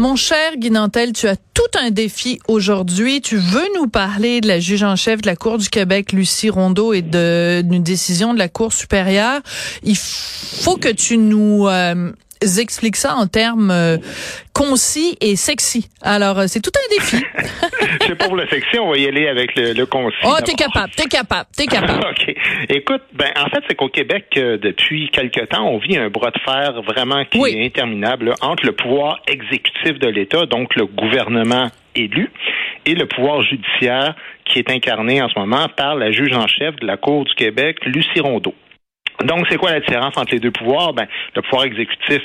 Mon cher Guy Nantel, tu as tout un défi aujourd'hui. Tu veux nous parler de la juge en chef de la Cour du Québec, Lucie Rondeau, et d'une décision de la Cour supérieure. Il faut que tu nous euh, expliques ça en termes euh, concis et sexy. Alors, euh, c'est tout un défi. Pas pour la section, on va y aller avec le, le concis. Oh, t'es capable, t'es capable, t'es capable. OK. Écoute, ben en fait, c'est qu'au Québec, euh, depuis quelque temps, on vit un bras de fer vraiment qui Oui. est interminable là, entre le pouvoir exécutif de l'État, donc le gouvernement élu, et le pouvoir judiciaire qui est incarné en ce moment par la juge en chef de la Cour du Québec, Lucie Rondeau. Donc, c'est quoi la différence entre les deux pouvoirs? Ben, le pouvoir exécutif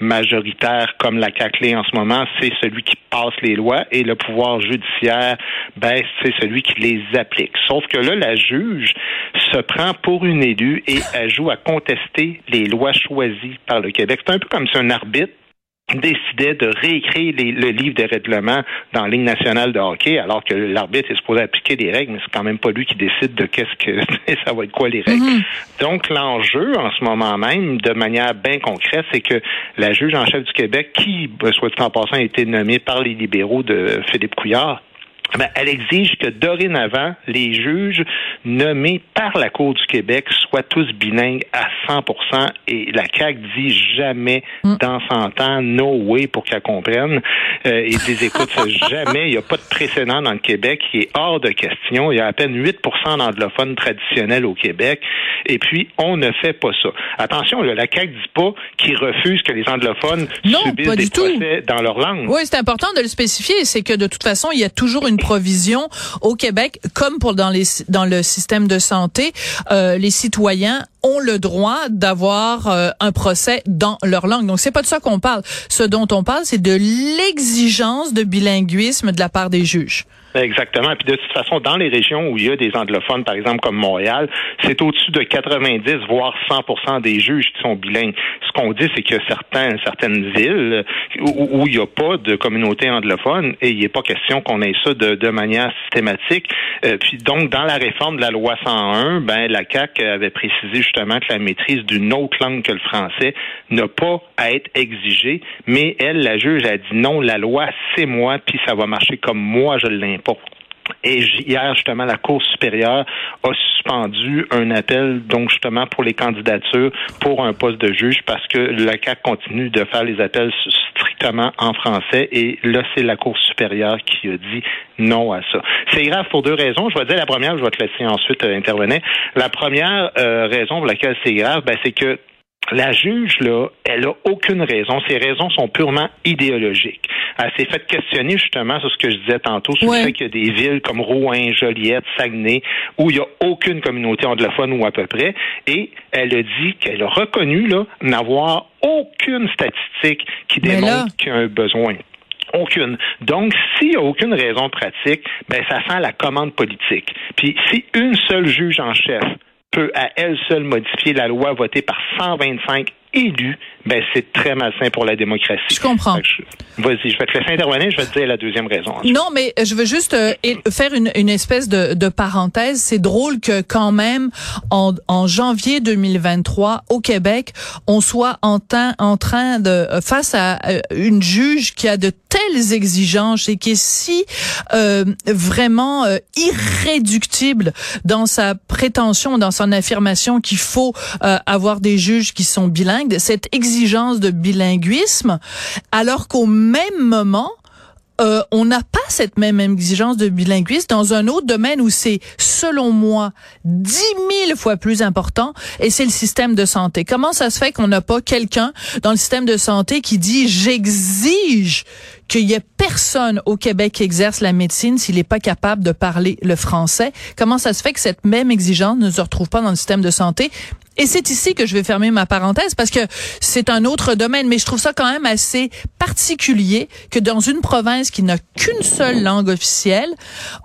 majoritaire, comme la CACLE en ce moment, c'est celui qui passe les lois et le pouvoir judiciaire, ben, c'est celui qui les applique. Sauf que là, la juge se prend pour une élue et elle joue à contester les lois choisies par le Québec. C'est un peu comme si un arbitre décidait de réécrire les- le livre des règlements dans la Ligue nationale de hockey, alors que l'arbitre est supposé appliquer des règles, mais c'est quand même pas lui qui décide de qu'est-ce que ça va être quoi les règles. Donc l'enjeu en ce moment même, de manière bien concrète, c'est que la juge en chef du Québec, qui, soit dit en passant, a été nommée par les libéraux de Philippe Couillard, ben, elle exige que dorénavant, les juges nommés par la Cour du Québec soient tous bilingues à 100% et la CAQ dit jamais dans 100 ans, no way pour qu'elle comprenne. Euh, ils disent, écoute, ça, jamais, il n'y a pas de précédent dans le Québec qui est hors de question. Il y a à peine 8% d'anglophones traditionnels au Québec et puis on ne fait pas ça. Attention, là, la CAQ dit pas qu'ils refusent que les anglophones Non, subissent des tout. procès dans leur langue. Oui, c'est important de le spécifier, c'est que de toute façon, il y a toujours une provision au Québec, comme pour dans les dans le système de santé, euh, les citoyens ont le droit d'avoir euh, un procès dans leur langue. Donc c'est pas de ça qu'on parle. Ce dont on parle, c'est de l'exigence de bilinguisme de la part des juges. Exactement. Puis de toute façon, dans les régions où il y a des anglophones, par exemple comme Montréal, c'est au-dessus de 90 voire 100 des juges qui sont bilingues. Ce qu'on dit, c'est que certains, certaines villes où, il n'y a pas de communauté anglophone et il n'est pas question qu'on ait ça de, manière systématique. Euh, puis donc, dans la réforme de la loi 101, ben la CAC avait précisé justement que la maîtrise d'une autre langue que le français n'a pas à être exigée, mais elle, la juge, a dit non, la loi, c'est moi, puis ça va marcher comme moi je Et hier, justement, la Cour supérieure a suspendu un appel, donc justement, pour les candidatures pour un poste de juge parce que la CAC continue de faire les appels strictement en français et là, c'est la Cour supérieure qui a dit non à ça. C'est grave pour deux raisons. Je vais dire la première, je vais te laisser ensuite euh, intervenir. La première euh, raison pour laquelle c'est grave, ben, c'est que la juge, là, elle a aucune raison. Ses raisons sont purement idéologiques. Elle s'est fait questionner justement sur ce que je disais tantôt, sur Ouais. le fait qu'il y a des villes comme Rouen, Joliette, Saguenay, où il n'y a aucune communauté anglophone ou à peu près. Et elle a dit qu'elle a reconnu là n'avoir aucune statistique qui Mais là- démontre qu'il y a un besoin. Aucune. Donc, s'il n'y a aucune raison pratique, ben ça sent la commande politique. Puis, si une seule juge en chef peut à elle seule modifier la loi votée par 125 élus, ben c'est très malsain pour la démocratie. Je comprends. Vas-y, je vais te laisser intervenir, je vais te dire la deuxième raison. ensuite. Non, mais je veux juste euh, et- faire une, une espèce de, de parenthèse. C'est drôle que quand même, en, en janvier 2023, au Québec, on soit en, train- en train de euh, face à euh, une juge qui a de telles exigences et qui est si euh, vraiment euh, irréductible dans sa prétention, dans son affirmation qu'il faut euh, avoir des juges qui sont bilingues, cette exigence de bilinguisme, alors qu'au même moment, euh, on n'a pas cette même exigence de bilinguisme dans un autre domaine où c'est, selon moi, dix mille fois plus important, et c'est le système de santé. Comment ça se fait qu'on n'a pas quelqu'un dans le système de santé qui dit j'exige qu'il y ait personne au Québec qui exerce la médecine s'il n'est pas capable de parler le français. Comment ça se fait que cette même exigence ne se retrouve pas dans le système de santé? Et c'est ici que je vais fermer ma parenthèse parce que c'est un autre domaine, mais je trouve ça quand même assez particulier que dans une province qui n'a qu'une seule langue officielle,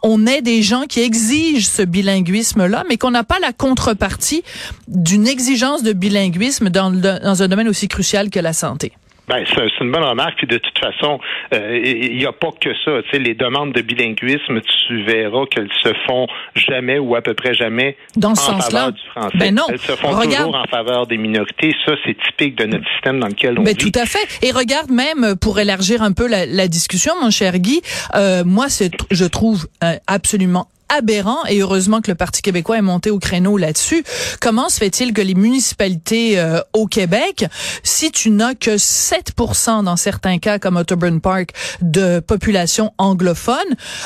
on ait des gens qui exigent ce bilinguisme-là, mais qu'on n'a pas la contrepartie d'une exigence de bilinguisme dans, dans un domaine aussi crucial que la santé. Ben, c'est une bonne remarque. Puis de toute façon, euh, il n'y a pas que ça. Tu sais, les demandes de bilinguisme, tu verras qu'elles se font jamais ou à peu près jamais Dans ce en faveur du français. Ben non. Elles se font Regarde. toujours en faveur des minorités. Ça, c'est typique de notre système dans lequel on Ben, vit. tout à fait. Et regarde même pour élargir un peu la, la discussion, mon cher Guy, euh, moi je trouve euh, absolument aberrant et heureusement que le Parti québécois est monté au créneau là-dessus. Comment se fait-il que les municipalités euh, au Québec, si tu n'as que 7% dans certains cas comme Otterburn Park de population anglophone,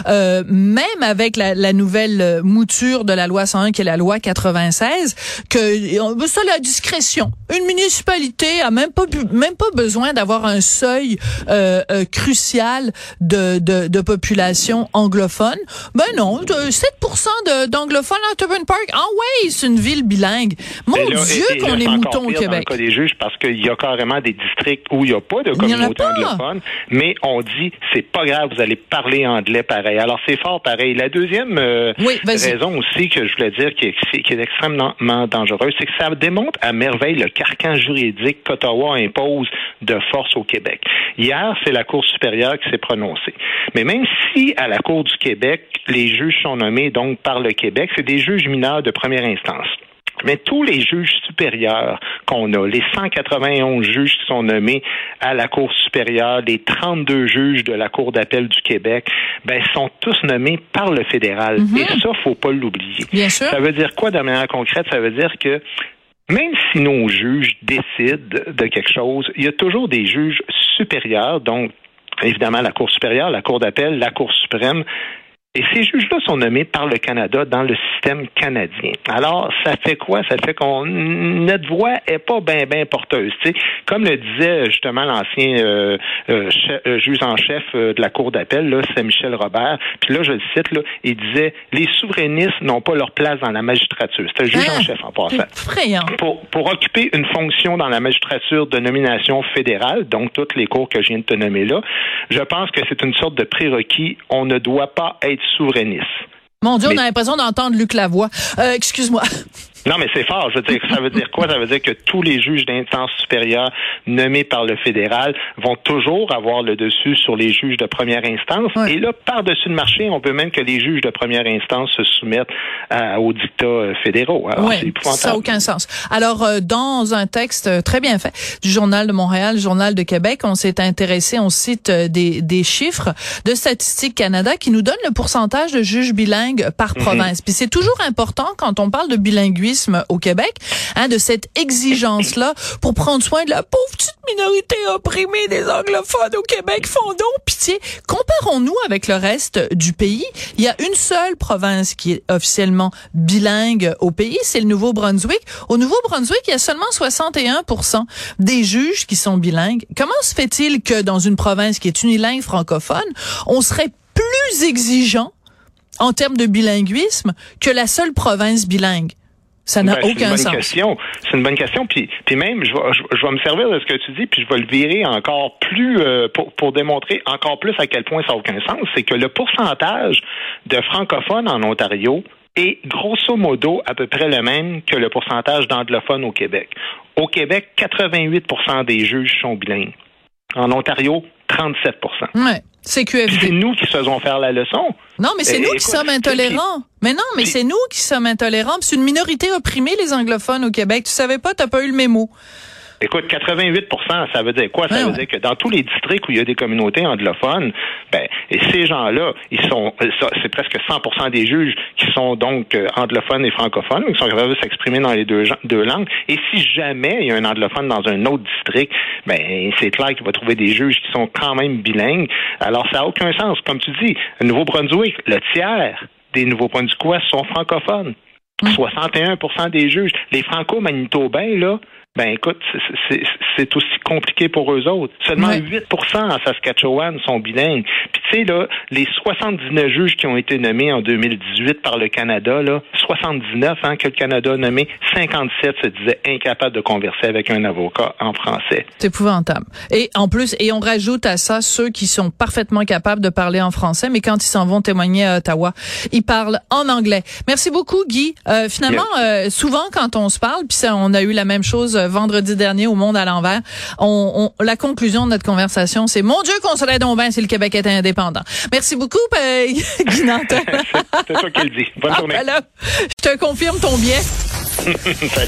euh, même avec la, la nouvelle euh, mouture de la loi 101 qui est la loi 96, que veut ça la discrétion. Une municipalité a même pas même pas besoin d'avoir un seuil euh, euh, crucial de, de, de population anglophone. Ben non, 7 de- d'anglophones à Otterburn Park. Ah ouais, c'est une ville bilingue. Mon là, Dieu qu'on est mouton au Québec. Dans le cas des juges, parce qu'il y a carrément des districts où il n'y a pas de communauté anglophone, mais on dit c'est pas grave, vous allez parler anglais pareil. Alors c'est fort pareil. La deuxième euh, Oui, raison aussi que je voulais dire qui est, qui est extrêmement dangereuse, c'est que ça démontre à merveille le carcan juridique qu'Ottawa impose de force au Québec. Hier, c'est la Cour supérieure qui s'est prononcée. Mais même si à la Cour du Québec, les juges sont nommés donc par le Québec, c'est des juges mineurs de première instance. Mais tous les juges supérieurs qu'on a, les 191 juges qui sont nommés à la Cour supérieure, les 32 juges de la Cour d'appel du Québec, ben, sont tous nommés par le fédéral. Et ça, faut pas l'oublier. Ça veut dire quoi de manière concrète? Ça veut dire que même si nos juges décident de quelque chose, il y a toujours des juges supérieurs, donc évidemment la Cour supérieure, la Cour d'appel, la Cour suprême, et ces juges-là sont nommés par le Canada dans le système canadien. Alors, ça fait quoi? Ça fait qu'on notre voix est pas bien ben porteuse. Comme le disait justement l'ancien euh, euh, euh, juge en chef euh, de la Cour d'appel, là, c'est Michel Robert. Puis là, je le cite, là, il disait Les souverainistes n'ont pas leur place dans la magistrature. C'est un juge en chef en passant Effrayant. pour, pour occuper une fonction dans la magistrature de nomination fédérale, donc toutes les cours que je viens de te nommer là, je pense que c'est une sorte de prérequis. On ne doit pas être Mon Dieu, on a l'impression d'entendre Luc Lavoie. Euh, excuse-moi. Non, mais c'est fort. Je veux dire, ça veut dire quoi? Ça veut dire que tous les juges d'instance supérieure nommés par le fédéral vont toujours avoir le dessus sur les juges de première instance. Et là, par-dessus le marché, on veut même que les juges de première instance se soumettent à- aux dictats euh, fédéraux. Alors, Oui, ça n'a aucun sens. Alors, euh, dans un texte euh, très bien fait du Journal de Montréal, Journal de Québec, on s'est intéressé, on cite euh, des, des chiffres de Statistique Canada qui nous donnent le pourcentage de juges bilingues par Mhm. province. Puis c'est toujours important quand on parle de bilinguisme au Québec, hein, de cette exigence-là pour prendre soin de la pauvre petite minorité opprimée des anglophones au Québec. Font donc pitié. Comparons-nous avec le reste du pays. Il y a une seule province qui est officiellement bilingue au pays, c'est le Nouveau-Brunswick. Au Nouveau-Brunswick, il y a seulement 61 des juges qui sont bilingues. Comment se fait-il que dans une province qui est unilingue francophone, on serait plus exigeant en termes de bilinguisme que la seule province bilingue? Ça n'a Ben, c'est aucun une bonne sens. question. C'est une bonne question. Puis, puis même, je vais, je, je vais me servir de ce que tu dis, puis je vais le virer encore plus euh, pour, pour démontrer encore plus à quel point ça n'a aucun sens. C'est que le pourcentage de francophones en Ontario est grosso modo à peu près le même que le pourcentage d'anglophones au Québec. Au Québec, 88% des juges sont bilingues. En Ontario, 37 Ouais, CQFD. c'est nous qui faisons faire la leçon. Non, mais c'est nous qui sommes intolérants. Mais non, mais c'est nous qui sommes intolérants. C'est une minorité opprimée, les anglophones au Québec. Tu savais pas, t'as pas eu le mémo. Écoute, 88% ça veut dire quoi? Ça veut dire que dans tous les districts où il y a des communautés anglophones, ben, et ces gens-là, ils sont, c'est presque 100 des juges qui sont donc euh, anglophones et francophones, qui sont capables de s'exprimer dans les deux, deux langues. Et si jamais il y a un anglophone dans un autre district, ben, c'est clair qu'il va trouver des juges qui sont quand même bilingues. Alors, ça n'a aucun sens. Comme tu dis, Nouveau-Brunswick, le tiers des Nouveaux-Brunswickois sont francophones. 61% hum. des juges. Les franco-manitobains, là, ben écoute, c'est aussi compliqué pour eux autres. Seulement 8% en Saskatchewan sont bilingues. Puis tu sais, là, les 79 juges qui ont été nommés en 2018 par le Canada, là, 79 hein, que le Canada a nommé, 57 se disaient incapables de converser avec un avocat en français. C'est épouvantable. Et en plus, et on rajoute à ça ceux qui sont parfaitement capables de parler en français, mais quand ils s'en vont témoigner à Ottawa, ils parlent en anglais. Merci beaucoup, Guy. Euh, finalement, euh, souvent quand on se parle, puis on a eu la même chose vendredi dernier au Monde à l'envers. On, la conclusion de notre conversation, c'est mon Dieu qu'on serait donc bien si le Québec était indépendant. Merci beaucoup, euh, Guy Nantel. c'est toi qui le dis. Bonne ah, journée. je te confirme ton biais. Salut.